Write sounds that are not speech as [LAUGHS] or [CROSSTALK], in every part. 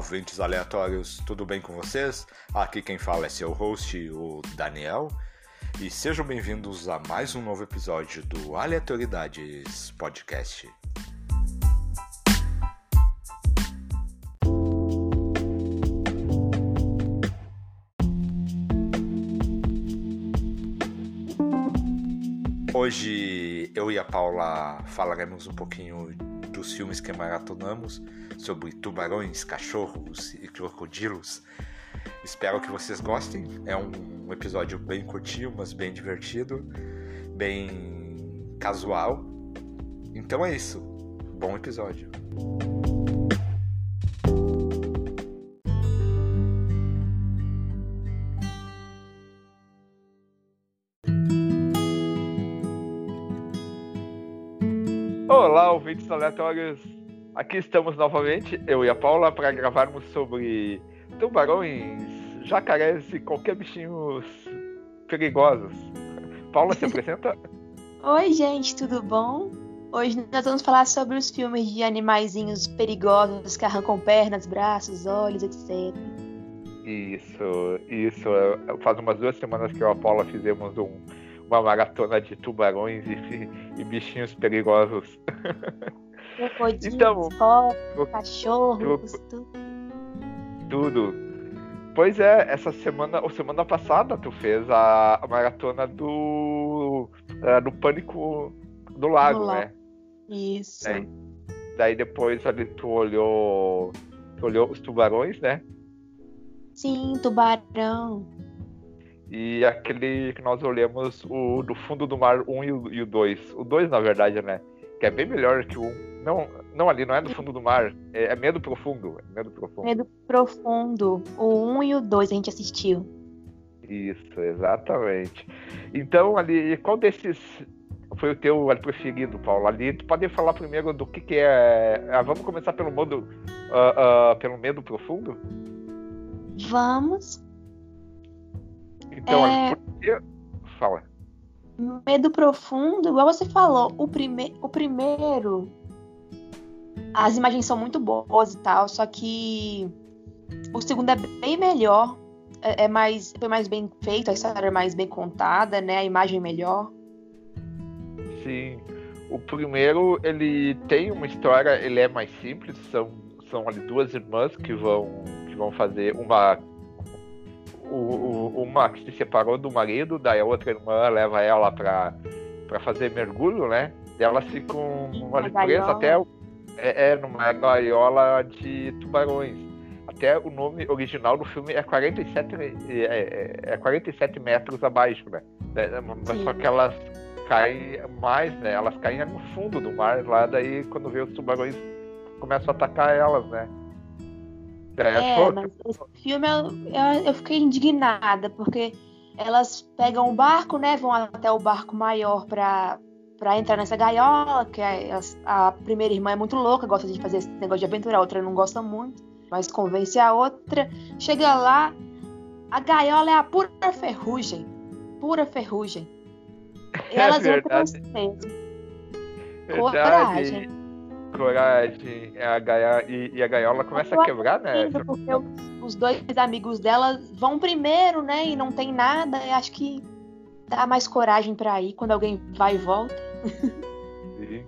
ouvintes aleatórios, tudo bem com vocês? Aqui quem fala é seu host, o Daniel, e sejam bem-vindos a mais um novo episódio do Aleatoridades Podcast. Hoje eu e a Paula falaremos um pouquinho dos filmes que maratonamos sobre tubarões, cachorros e crocodilos. Espero que vocês gostem. É um episódio bem curtinho, mas bem divertido, bem casual. Então é isso. Bom episódio. Olá, ouvintes aleatórios. Aqui estamos novamente, eu e a Paula, para gravarmos sobre tubarões, jacarés e qualquer bichinhos perigosos. Paula, se [LAUGHS] apresenta? Oi, gente, tudo bom? Hoje nós vamos falar sobre os filmes de animaizinhos perigosos que arrancam pernas, braços, olhos, etc. Isso, isso. Faz umas duas semanas que eu e a Paula fizemos um, uma maratona de tubarões e, e bichinhos perigosos. [LAUGHS] então, cachorros, tudo. tudo. Pois é, essa semana, ou semana passada, tu fez a, a maratona do, uh, do Pânico do Lago, né? Isso. É. Daí depois ali tu olhou, tu olhou os tubarões, né? Sim, tubarão. E aquele que nós olhamos, o do fundo do mar 1 e o 2. O 2, na verdade, né? Que é bem melhor que o 1. Não, não ali, não é do fundo do mar. É, é Medo Profundo. É Medo Profundo. Medo Profundo. O 1 e o 2 a gente assistiu. Isso, exatamente. Então, ali, qual desses foi o teu preferido, Paulo? Ali, tu pode falar primeiro do que, que é. Ah, vamos começar pelo modo. Uh, uh, pelo medo profundo? Vamos. Então, é... por Fala. Medo profundo, igual você falou, o, prime... o primeiro. As imagens são muito boas e tal, só que o segundo é bem melhor. É, é mais, foi mais bem feito, a história é mais bem contada, né? A imagem é melhor. Sim. O primeiro, ele tem uma história, ele é mais simples, são, são ali duas irmãs que vão, que vão fazer uma o, o, uma que se separou do marido, daí a outra irmã leva ela pra, pra fazer mergulho, né? E elas ficam ali presas até é, é, numa gaiola de tubarões. Até o nome original do filme é 47, é, é, é 47 metros abaixo, né? É, mas só que elas caem mais, né? Elas caem no fundo do mar lá, daí quando vê os tubarões começam a atacar elas, né? É, mas esse filme eu, eu, eu, fiquei indignada, porque elas pegam o barco, né? Vão até o barco maior pra, pra entrar nessa gaiola, que é, a, a primeira irmã é muito louca, gosta de fazer esse negócio de aventura, a outra não gosta muito, mas convence a outra. Chega lá, a gaiola é a pura ferrugem. Pura ferrugem. E [LAUGHS] é elas entram mesmo. Coragem coragem a gaia, e, e, a gaiola começa a quebrar, né? Porque os, os, dois amigos dela vão primeiro, né? E não tem nada. Eu acho que dá mais coragem para ir quando alguém vai e volta. [LAUGHS] Sim.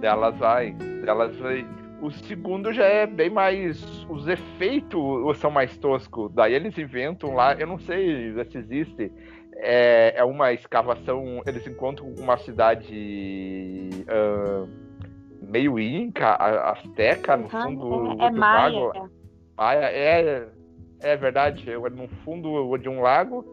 Delas vai. Delas vai. O segundo já é bem mais. Os efeitos são mais toscos. Daí eles inventam lá, eu não sei se existe. É, é uma escavação. Eles encontram uma cidade. Uh, meio inca, azteca, no fundo é, é do maia. lago. Maia é, é verdade, é no fundo de um lago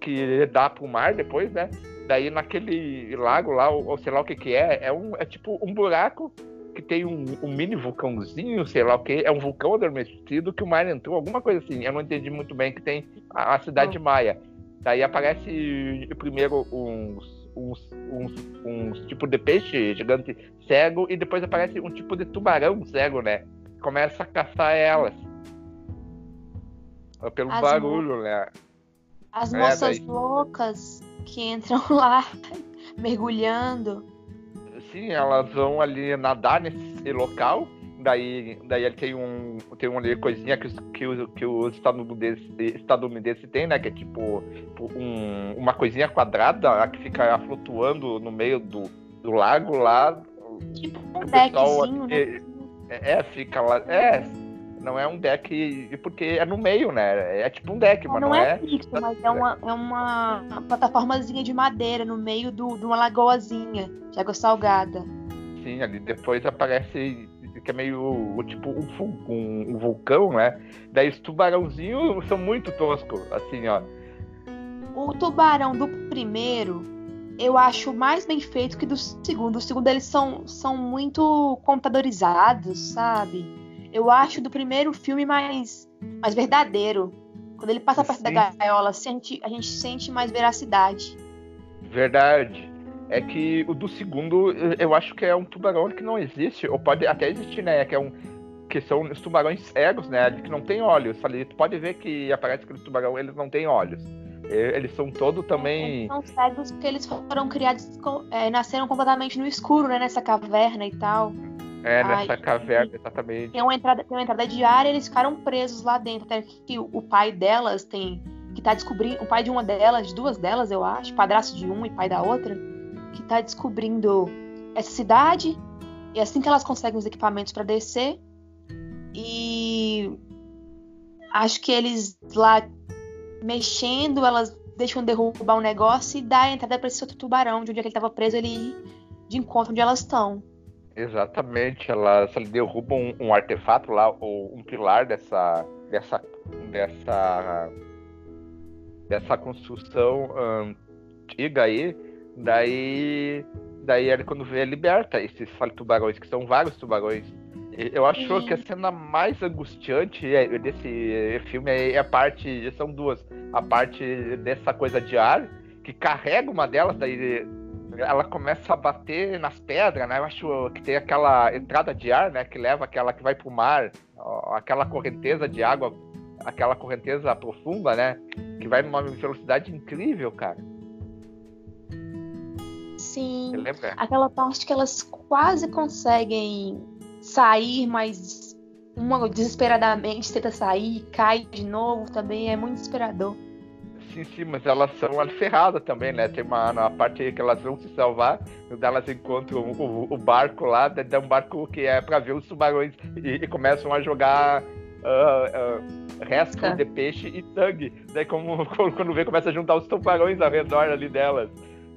que dá pro mar depois, né? Daí naquele lago lá, ou, sei lá o que que é, é, um, é tipo um buraco que tem um, um, mini vulcãozinho, sei lá o que, é um vulcão adormecido que o mar entrou, alguma coisa assim. Eu não entendi muito bem que tem a, a cidade maia. Daí aparece primeiro uns uns, uns, uns tipo de peixe gigante cego e depois aparece um tipo de tubarão cego, né? Começa a caçar elas. Pelo As barulho, mo... né? As é, moças daí... loucas que entram [LAUGHS] lá mergulhando. Sim, elas vão ali nadar nesse local. Daí, daí ele tem um tem uma coisinha que, que, os, que os estadunidenses, estadunidenses têm, né? Que é tipo um, uma coisinha quadrada que fica flutuando no meio do, do lago lá. Tipo um deckzinho, né? É, é, fica lá. É, não é um deck, porque é no meio, né? É tipo um deck, mas não, não é. fixo, mas é uma, é uma plataformazinha de madeira no meio do, de uma lagoazinha de água salgada. Sim, ali depois aparece que é meio tipo um, um, um vulcão, né? Daí os tubarãozinhos são muito toscos, assim, ó. O tubarão do primeiro eu acho mais bem feito que do segundo. O segundo eles são, são muito computadorizados, sabe? Eu acho do primeiro filme mais, mais verdadeiro. Quando ele passa perto da gaiola, a gente, a gente sente mais veracidade. Verdade. É que o do segundo, eu acho que é um tubarão que não existe, ou pode até existir, né? Que é um. Que são os tubarões cegos, né? Que não tem olhos. Ali, tu pode ver que aparece aquele tubarão, eles não têm olhos. Eles são todos também. Eles são cegos porque eles foram criados, é, nasceram completamente no escuro, né? Nessa caverna e tal. É, nessa Ai, caverna, exatamente. Tem uma, entrada, tem uma entrada diária e eles ficaram presos lá dentro. Até que o, o pai delas tem. Que tá descobrindo. O pai de uma delas, de duas delas, eu acho, padrasto de uma e pai da outra, que tá descobrindo essa cidade. E assim que elas conseguem os equipamentos para descer. E acho que eles lá mexendo, elas deixam derrubar um negócio e dá a entrada para esse outro tubarão, de onde é ele estava preso, ele de encontro onde elas estão. Exatamente, elas derrubam um, um, artefato lá, ou um pilar dessa. dessa. dessa. dessa construção antiga aí. Daí. Daí ele quando vê liberta esses tubarões, que são vários tubarões. Eu acho Sim. que a cena mais angustiante desse filme é a parte. São duas. A parte dessa coisa de ar, que carrega uma delas, daí ela começa a bater nas pedras, né? Eu acho que tem aquela entrada de ar, né? Que leva aquela que vai pro mar, aquela correnteza de água, aquela correnteza profunda, né? Que vai numa velocidade incrível, cara. Sim. Aquela parte que elas quase conseguem sair, mas uma desesperadamente tenta sair, cai de novo, também é muito desesperador. Sim, sim, mas elas são ferradas também, né? Tem uma, uma parte que elas vão se salvar, elas encontram o, o, o barco lá, é um barco que é para ver os tubarões e, e começam a jogar uh, uh, restos tá. de peixe e sangue. Daí como, [LAUGHS] quando vê, começa a juntar os tubarões ao redor ali delas.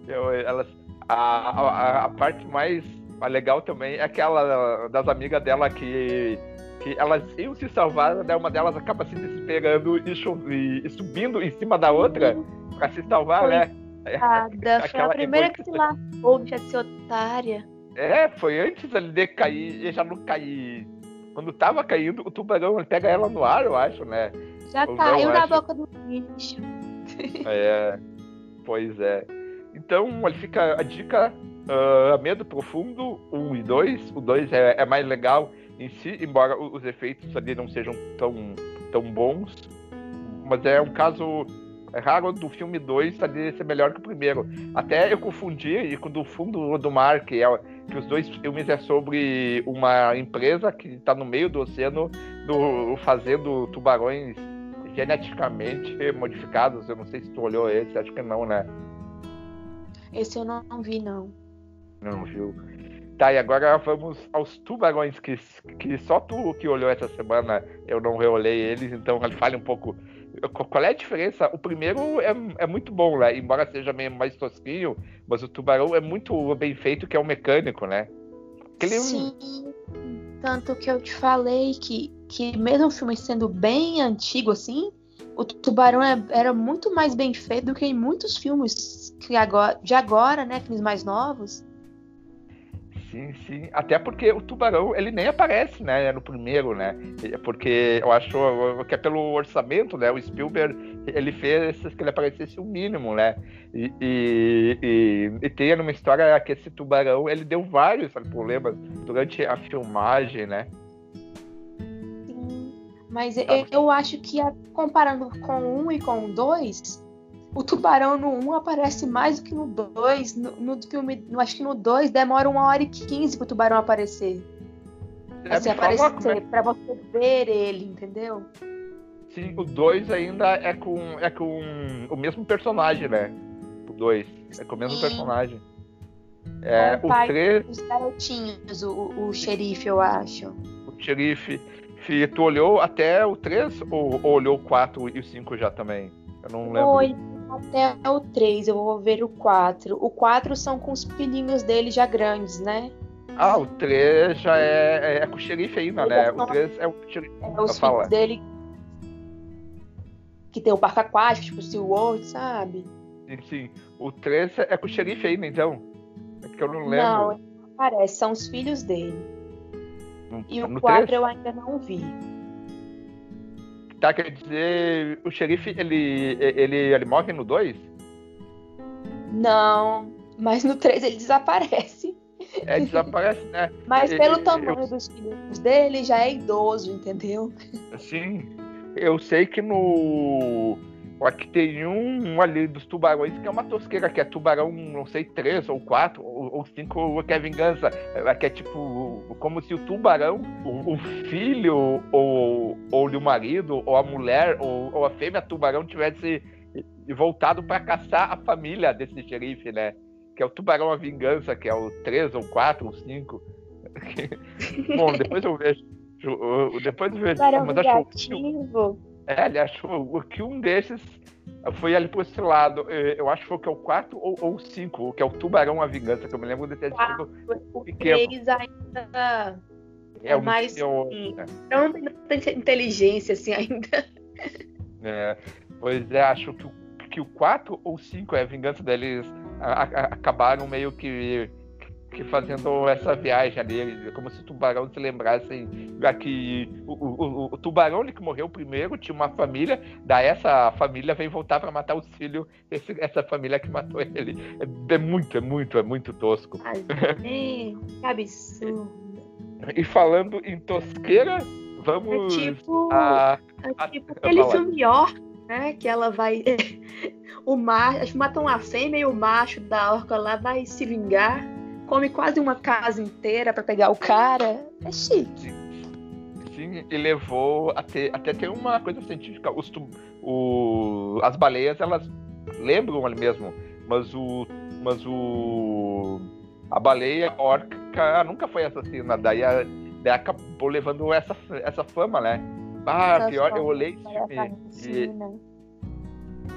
Eu, elas, a, a, a parte mais legal também é aquela das amigas dela que, que elas iam se salvar, né? uma delas acaba se desesperando e, e, e subindo em cima da outra para se salvar, foi né? Aquela, [LAUGHS] foi a primeira que se lavou, deixa de ser otária. É, foi antes ali de cair, já não cair. Quando tava caindo, o tubarão ele pega ela no ar, eu acho, né? Já caiu na boca do bicho. É, pois é. Então, ele fica a dica Uh, Medo Profundo 1 e 2. O 2 é, é, mais legal em si, embora os efeitos ali não sejam tão, tão bons. Mas é um caso raro do filme 2 ali ser melhor que o primeiro. Até eu confundi e com o Fundo do Mar, que, é, que os dois filmes é sobre uma empresa que está no meio do oceano do, fazendo tubarões geneticamente modificados. Eu não sei se tu olhou esse, acho que não, né? Esse eu não vi, não. Não viu? Tá, e agora vamos aos tubarões, que, que só tu que olhou essa semana, eu não reolhei eles, então [LAUGHS] fale um pouco. Qual é a diferença? O primeiro é, é muito bom, né? Embora seja meio mais tosquinho, mas o tubarão é muito bem feito, que é o mecânico, né? Aquele... Sim, tanto que eu te falei que, que mesmo o filme sendo bem antigo assim, o tubarão é, era muito mais bem feito do que em muitos filmes que agora, de agora, né? Filmes mais novos Sim, sim. Até porque o tubarão, ele nem aparece, né, no primeiro, né? Porque eu acho que é pelo orçamento, né? O Spielberg, ele fez que ele aparecesse o mínimo, né? E, e, e, e tem numa história que esse tubarão, ele deu vários problemas durante a filmagem, né? Mas eu, eu acho que comparando com um e com dois, o tubarão no 1 aparece mais do que no 2. No, no filme, no, acho que no 2 demora uma hora e 15 pro tubarão aparecer. assim, aparecer, pra você ver ele, entendeu? Sim, o 2 ainda é com, é com o mesmo personagem, né? O 2. É com o mesmo Sim. personagem. É, é o 3. Os garotinhos, o, o xerife, eu acho. O xerife. Se tu olhou até o 3 ou, ou olhou o 4 e o 5 já também? Eu não lembro. Foi até o 3, eu vou ver o 4. O 4 são com os filhinhos dele já grandes, né? Ah, o 3 já é, é, é com o xerife ainda, né? O 3 é o xerife. É os filhos dele que tem o parque aquático, tipo o SeaWorld, sabe? Sim, sim. O 3 é com o xerife ainda, então? É que eu não lembro. Não, não aparece, são os filhos dele. No, e o 4 eu ainda não vi. Tá, quer dizer, o xerife, ele, ele, ele morre no 2? Não, mas no 3 ele desaparece. É, desaparece, né? [LAUGHS] Mas pelo tamanho eu... dos filhos dele, já é idoso, entendeu? Sim. Eu sei que no. Aqui tem um, ali dos tubarões que é uma tosqueira, que é tubarão, não sei, três ou quatro ou, ou cinco, que é vingança. Que é tipo, como se o tubarão, o, o filho, ou, ou o marido, ou a mulher, ou, ou a fêmea tubarão tivesse voltado para caçar a família desse xerife, né? Que é o tubarão a vingança, que é o três ou quatro ou cinco. [LAUGHS] Bom, depois eu vejo. Depois eu vejo. Mas achou, é, ele achou que um desses foi ali por esse lado. Eu acho que foi que é o 4 ou o 5, que é o Tubarão a Vingança, que eu me lembro de ter sido o pequeno. 3 ainda é, é mais. Eu, é. Não tem tanta inteligência assim ainda. É, pois é, acho que o, que o 4 ou 5 é a vingança deles. A, a, acabaram meio que que fazendo essa viagem ali, como se o tubarão se lembrasse que o, o, o, tubarão que morreu primeiro tinha uma família, daí essa família vem voltar para matar os filhos esse, essa família que matou ele. É, é muito, é muito, é muito tosco. Ai, que absurdo. E falando em tosqueira, vamos é tipo, a, é tipo a, aquele filme York, né? Que ela vai. [LAUGHS] o macho, matam a fêmea e o macho da orca lá vai se vingar come quase uma casa inteira para pegar o cara. É chique. Sim, e levou até, até ter uma coisa científica. Os, o, as baleias, elas lembram ali mesmo, mas o. Mas o. A baleia orca nunca foi assassina, daí, a, daí acabou levando essa, essa fama, né? Ah, pior, eu olhei esse filme.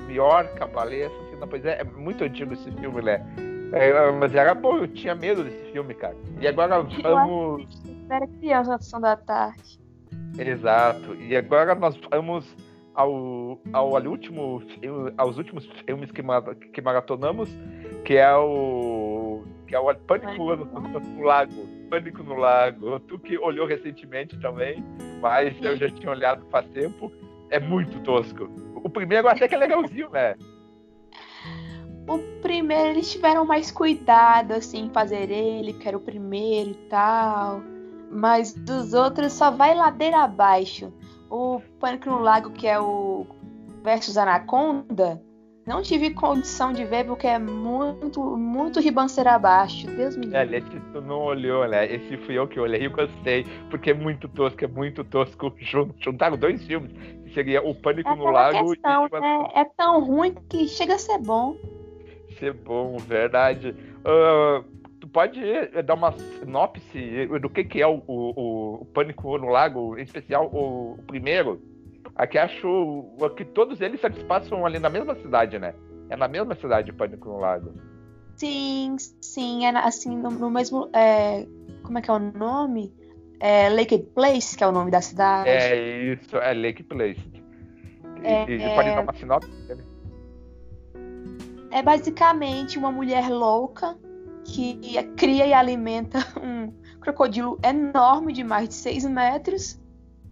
Pior que a baleia assassina, pois é, é muito antigo esse filme, né? É, mas era bom, eu tinha medo desse filme, cara. E agora vamos. Era criança na sessão da tarde. Exato. E agora nós vamos ao, ao, ao último, aos últimos filmes que, que maratonamos, que é o. que é o Pânico no, no, no Lago. Pânico no Lago. Tu que olhou recentemente também, mas eu já tinha olhado faz tempo. É muito tosco. O primeiro até que é legalzinho, né? O primeiro eles tiveram mais cuidado assim em fazer ele, que era o primeiro e tal. Mas dos outros só vai ladeira abaixo. O Pânico no Lago, que é o versus Anaconda, não tive condição de ver porque é muito, muito ribanceira abaixo. Deus me livre. É, esse tu não olhou, né? Esse fui eu que olhei e gostei, porque é muito tosco, é muito tosco. [LAUGHS] Juntaram dois filmes, que seria o Pânico é no Lago questão, e... Né? É tão ruim que chega a ser bom ser bom, verdade. Uh, tu pode dar uma sinopse do que, que é o, o, o Pânico no Lago, em especial o, o, primeiro? Aqui acho que todos eles se passam ali na mesma cidade, né? É na mesma cidade o Pânico no Lago. Sim, sim, é assim, no, no mesmo. É, como é que é o nome? É Lake Place, que é o nome da cidade. É isso, é Lake Place. É, e, e pode dar uma sinopse? É basicamente uma mulher louca que cria e alimenta [LAUGHS] um crocodilo enorme de mais de 6 metros.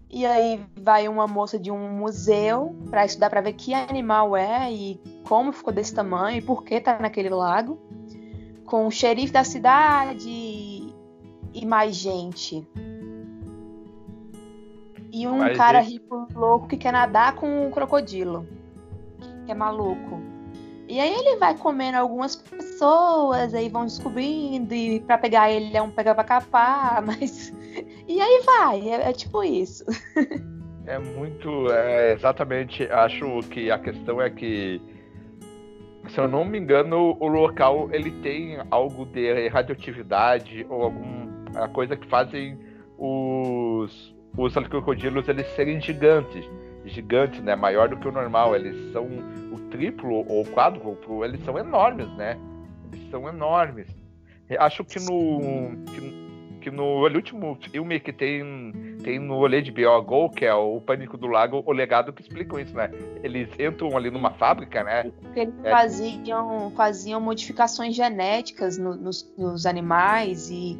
E aí vai uma moça de um museu para estudar para ver que animal é e como ficou desse tamanho e por que tá naquele lago. Com o xerife da cidade e mais gente. E um Mas cara rico louco que quer nadar com um crocodilo. Que é maluco. E aí ele vai comendo algumas pessoas, aí vão descobrindo, e para pegar ele é um pega pra capar, [LAUGHS] mas E aí vai, é, é tipo isso. É muito. É, exatamente. Acho que a questão é que. Se eu não me engano, o local ele tem algo de radioatividade ou alguma coisa que fazem os, os crocodilos eles serem gigantes. Gigantes, né? Maior do que o normal. Eles são triplo ou quádruplo, eles são enormes, né? Eles são enormes. Acho que no. Que, que no último filme que tem, tem no olê de BO que é o Pânico do Lago, o legado que explicam isso, né? Eles entram ali numa fábrica, né? Porque eles é. faziam, faziam modificações genéticas no, nos, nos animais e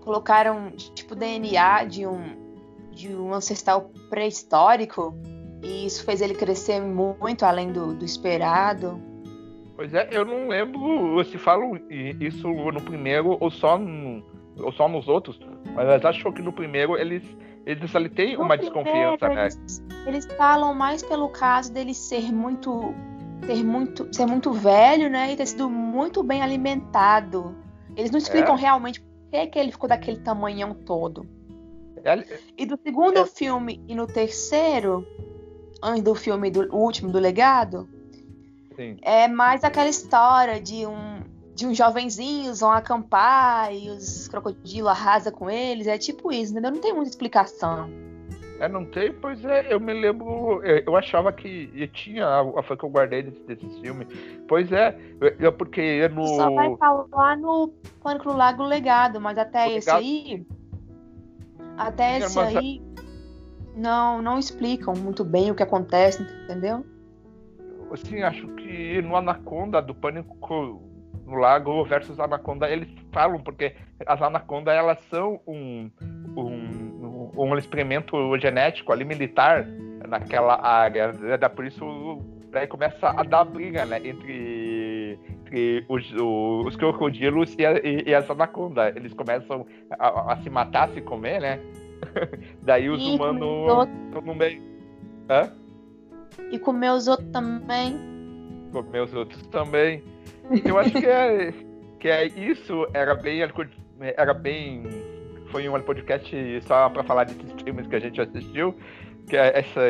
colocaram tipo DNA de um, de um ancestral pré-histórico e isso fez ele crescer muito além do, do esperado. Pois é, eu não lembro se falam isso no primeiro ou só no, ou só nos outros, mas acho que no primeiro eles eles ali têm uma desconfiança, né? Eles, eles falam mais pelo caso dele ser muito ter muito ser muito velho, né, e ter sido muito bem alimentado. Eles não explicam é. realmente por que, que ele ficou daquele tamanhão todo. É, e do segundo é. filme e no terceiro, antes do filme do último do legado, Sim. é mais aquela história de um de uns jovenzinhos vão acampar e os crocodilos arrasam com eles. É tipo isso, entendeu? Não tem muita explicação. É, não tem? Pois é, eu me lembro. Eu achava que tinha a foi que eu guardei desse, desse filme. Pois é, é porque no. Só vai falar no Pânico no Lago Legado, mas até esse aí. Até esse mas... aí. Não, não explicam muito bem o que acontece, entendeu? Assim, acho que no Anaconda do Pânico no lago versus anaconda, eles falam, porque as anacondas elas são um, um, um experimento genético ali militar naquela área. Né? Por isso daí começa a dar briga né, entre, entre os, os, crocodilos e, a, e, e, as anacondas. Eles começam a, a, se matar, a se comer, né? [LAUGHS] daí os e humanos estão no meio. Hã? E comer os outros também. Comer os outros também. Eu acho que é, [LAUGHS] que é isso era bem era bem foi um podcast só para falar desses filmes que a gente assistiu. Que é essa,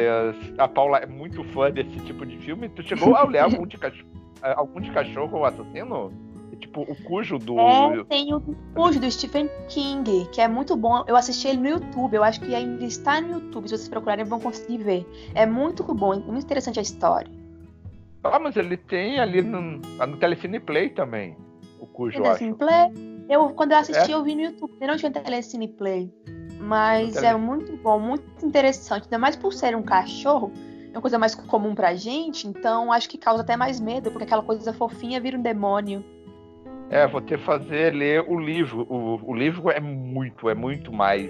a Paula é muito fã desse tipo de filme. Tu chegou a olhar [LAUGHS] algum de cachorro, algum de cachorro assassino? Tipo, o Cujo do. É, tem o Cujo do Stephen King, que é muito bom. Eu assisti ele no YouTube, eu acho que ainda está no YouTube. Se vocês procurarem, vão conseguir ver. É muito bom, é muito interessante a história. Ah, mas ele tem ali no, no Telecine Play também. O cujo Telecine Play? Eu, quando eu assisti, é? eu vi no YouTube. Eu não tinha Telecine Play. Mas é muito bom, muito interessante. Ainda mais por ser um cachorro. É uma coisa mais comum pra gente. Então acho que causa até mais medo, porque aquela coisa fofinha vira um demônio. É, vou ter que fazer ler o livro. O, o livro é muito, é muito mais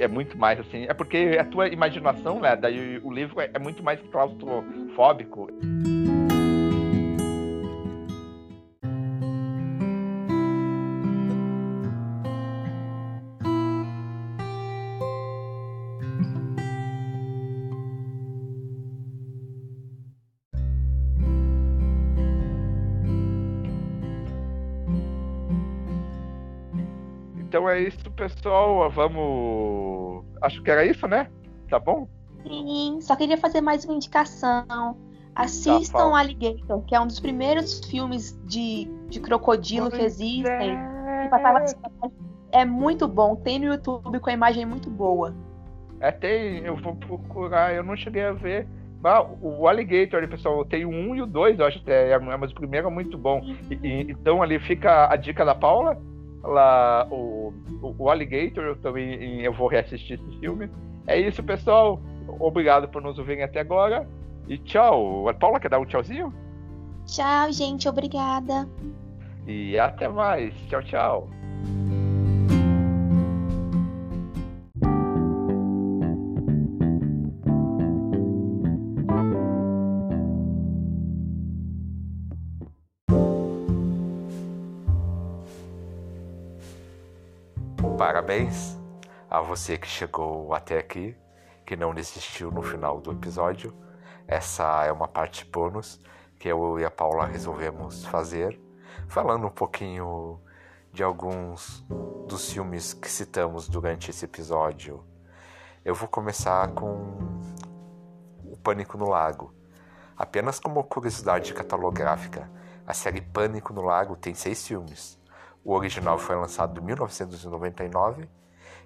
é muito mais assim. É porque a tua imaginação, né? Daí o livro é, é muito mais claustrofóbico. Então é isso, pessoal. Vamos. Acho que era isso, né? Tá bom? Sim, só queria fazer mais uma indicação. Assistam tá Alligator, que é um dos primeiros filmes de, de crocodilo que existem. É. é muito bom. Tem no YouTube com a imagem muito boa. É, tem. Eu vou procurar. Eu não cheguei a ver. Ah, o Alligator, pessoal, tem o 1 e o 2, eu acho que é, mas o primeiro é muito bom. E, e, então ali fica a dica da Paula lá o, o, o Alligator, eu também eu vou reassistir esse filme. É isso, pessoal. Obrigado por nos ouvirem até agora. E tchau. A Paula quer dar um tchauzinho? Tchau, gente. Obrigada. E até mais. Tchau, tchau. Parabéns a você que chegou até aqui, que não desistiu no final do episódio. Essa é uma parte bônus que eu e a Paula resolvemos fazer, falando um pouquinho de alguns dos filmes que citamos durante esse episódio. Eu vou começar com O Pânico no Lago. Apenas como curiosidade catalográfica, a série Pânico no Lago tem seis filmes. O original foi lançado em 1999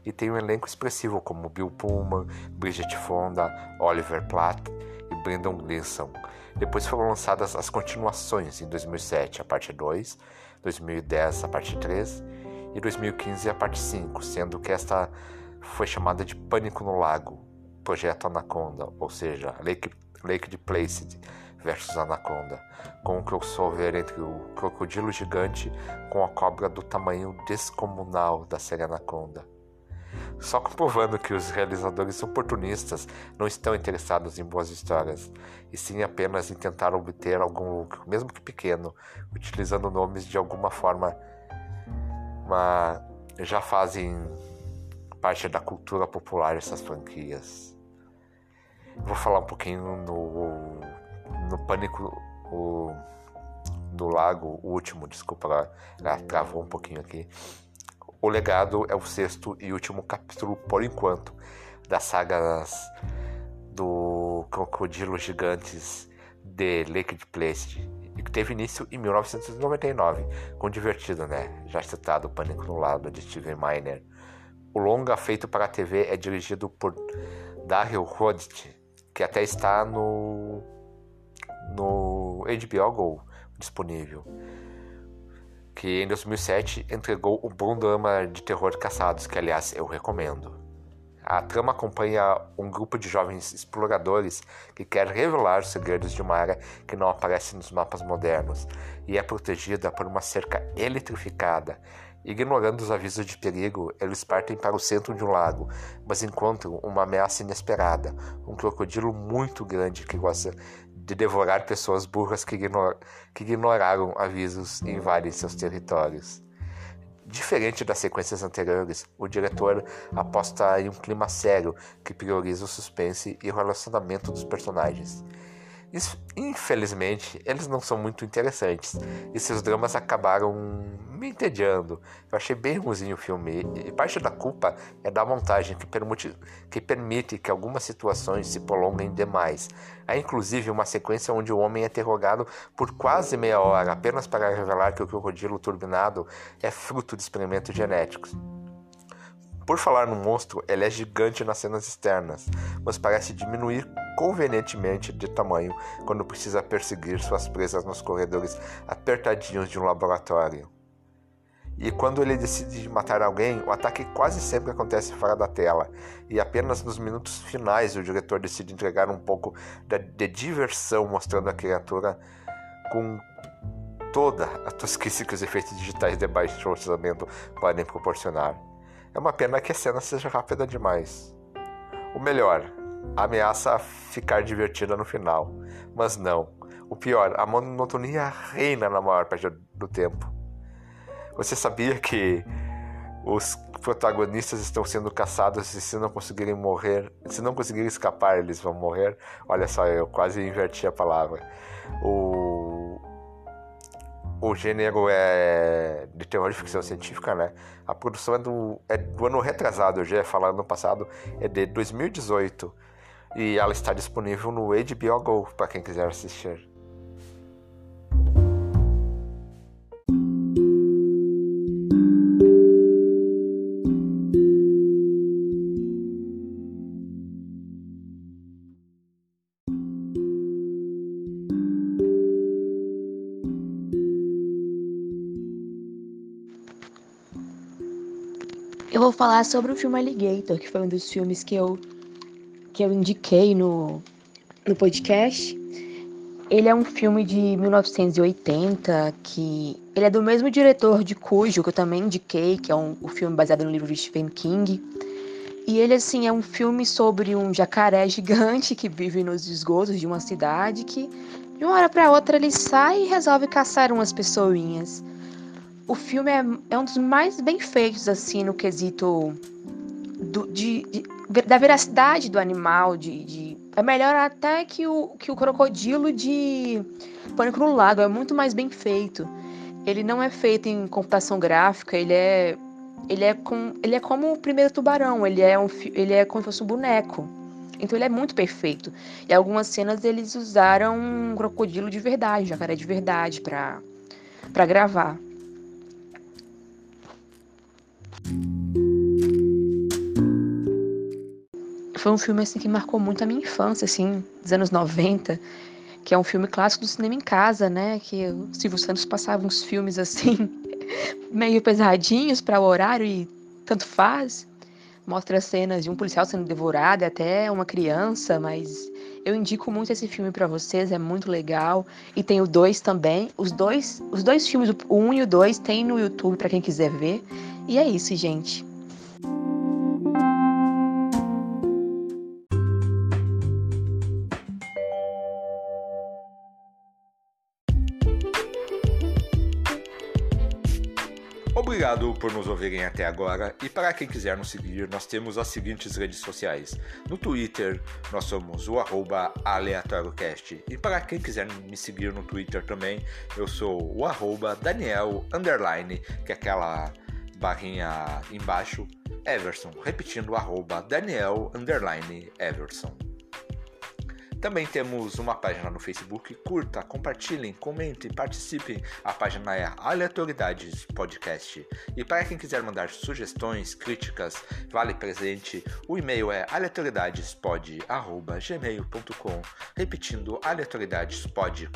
e tem um elenco expressivo como Bill Pullman, Bridget Fonda, Oliver Platt e Brendan Gleeson. Depois foram lançadas as continuações em 2007, a parte 2, 2010, a parte 3 e 2015, a parte 5, sendo que esta foi chamada de Pânico no Lago, Projeto Anaconda, ou seja, Lake, Lake de Placid versus Anaconda, com um crossover entre o crocodilo gigante com a cobra do tamanho descomunal da série Anaconda. Só comprovando que os realizadores oportunistas não estão interessados em boas histórias, e sim apenas em tentar obter algum lucro, mesmo que pequeno, utilizando nomes de alguma forma uma, já fazem parte da cultura popular essas franquias. Vou falar um pouquinho no, no Pânico o, do Lago, o último, desculpa, ela, ela travou um pouquinho aqui. O Legado é o sexto e último capítulo, por enquanto, das sagas do Crocodilo Gigantes de Liquid Place, e que teve início em 1999, com divertido, né? Já citado Pânico no Lado de Steven Miner. O longa feito para a TV é dirigido por Daryl Hodge, que até está no no HBO Go disponível que em 2007 entregou o bom drama de terror Caçados, que aliás eu recomendo. A trama acompanha um grupo de jovens exploradores que quer revelar os segredos de uma área que não aparece nos mapas modernos e é protegida por uma cerca eletrificada. Ignorando os avisos de perigo, eles partem para o centro de um lago, mas encontram uma ameaça inesperada: um crocodilo muito grande que gosta de devorar pessoas burras que, ignor que ignoraram avisos e invadem seus territórios. Diferente das sequências anteriores, o diretor aposta em um clima sério que prioriza o suspense e o relacionamento dos personagens. Infelizmente, eles não são muito interessantes e seus dramas acabaram me entediando. Eu achei bem ruimzinho o filme e parte da culpa é da montagem que permite, que permite que algumas situações se prolonguem demais. Há inclusive uma sequência onde o homem é interrogado por quase meia hora apenas para revelar que o crocodilo turbinado é fruto de experimentos genéticos. Por falar no monstro, ele é gigante nas cenas externas, mas parece diminuir convenientemente de tamanho quando precisa perseguir suas presas nos corredores apertadinhos de um laboratório. E quando ele decide matar alguém, o ataque quase sempre acontece fora da tela, e apenas nos minutos finais o diretor decide entregar um pouco de diversão mostrando a criatura com toda a tosquice que os efeitos digitais de baixo orçamento podem proporcionar. É uma pena que a cena seja rápida demais. O melhor, a ameaça ficar divertida no final. Mas não. O pior, a monotonia reina na maior parte do tempo. Você sabia que os protagonistas estão sendo caçados e se não conseguirem morrer, se não conseguirem escapar, eles vão morrer? Olha só, eu quase inverti a palavra. O o gênero é de terror de ficção científica, né? A produção é do, é do ano retrasado, eu já ia falar no passado, é de 2018. E ela está disponível no HBO Go para quem quiser assistir. Eu vou falar sobre o filme Alligator, que foi um dos filmes que eu, que eu indiquei no, no podcast. Ele é um filme de 1980, que ele é do mesmo diretor de Cujo, que eu também indiquei, que é um, um filme baseado no livro de Stephen King. E ele, assim, é um filme sobre um jacaré gigante que vive nos esgotos de uma cidade que, de uma hora para outra, ele sai e resolve caçar umas pessoinhas o filme é, é um dos mais bem feitos, assim, no quesito do, de, de, da veracidade do animal, de, de, é melhor até que o, que o crocodilo de Pânico no Lago, é muito mais bem feito. ele não é feito em computação gráfica, ele é ele é, com, ele é como o primeiro tubarão, ele é, um, ele é como se fosse um boneco. Então ele é muito perfeito. E algumas cenas eles usaram um crocodilo de verdade, jacaré de verdade, para gravar. Foi um filme assim que marcou muito a minha infância, assim, dos anos 90 que é um filme clássico do cinema em casa, né? Que o Silvio Santos passava uns filmes assim, [LAUGHS] meio pesadinhos para o horário e tanto faz. Mostra cenas de um policial sendo devorado, até uma criança, mas eu indico muito esse filme para vocês, é muito legal. E tem o dois também. Os dois, os dois filmes, o 1 um e o 2, tem no YouTube para quem quiser ver. E é isso, gente. Obrigado por nos ouvirem até agora e para quem quiser nos seguir, nós temos as seguintes redes sociais. No Twitter, nós somos o arroba aleatóriocast e para quem quiser me seguir no Twitter também, eu sou o arroba Daniel Underline, que é aquela barrinha embaixo, Everson, repetindo arroba Daniel Underline Everson. Também temos uma página no Facebook. Curta, compartilhem, comentem, participem. A página é Aleatoriedades Podcast. E para quem quiser mandar sugestões, críticas, vale presente, o e-mail é aleatoriedadespod.gmail.com Repetindo, aleatoriedadespod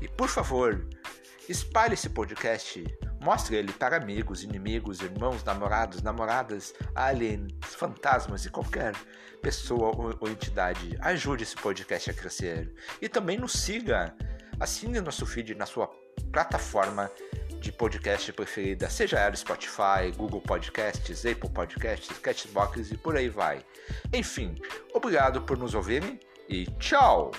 E por favor, espalhe esse podcast Mostre ele para amigos, inimigos, irmãos, namorados, namoradas, aliens, fantasmas e qualquer pessoa ou, entidade. Ajude esse podcast a crescer. E também nos siga. Assine nosso feed na sua plataforma de podcast preferida, seja ela Spotify, Google Podcasts, Apple Podcasts, Catchbox e por aí vai. Enfim, obrigado por nos ouvirem e tchau!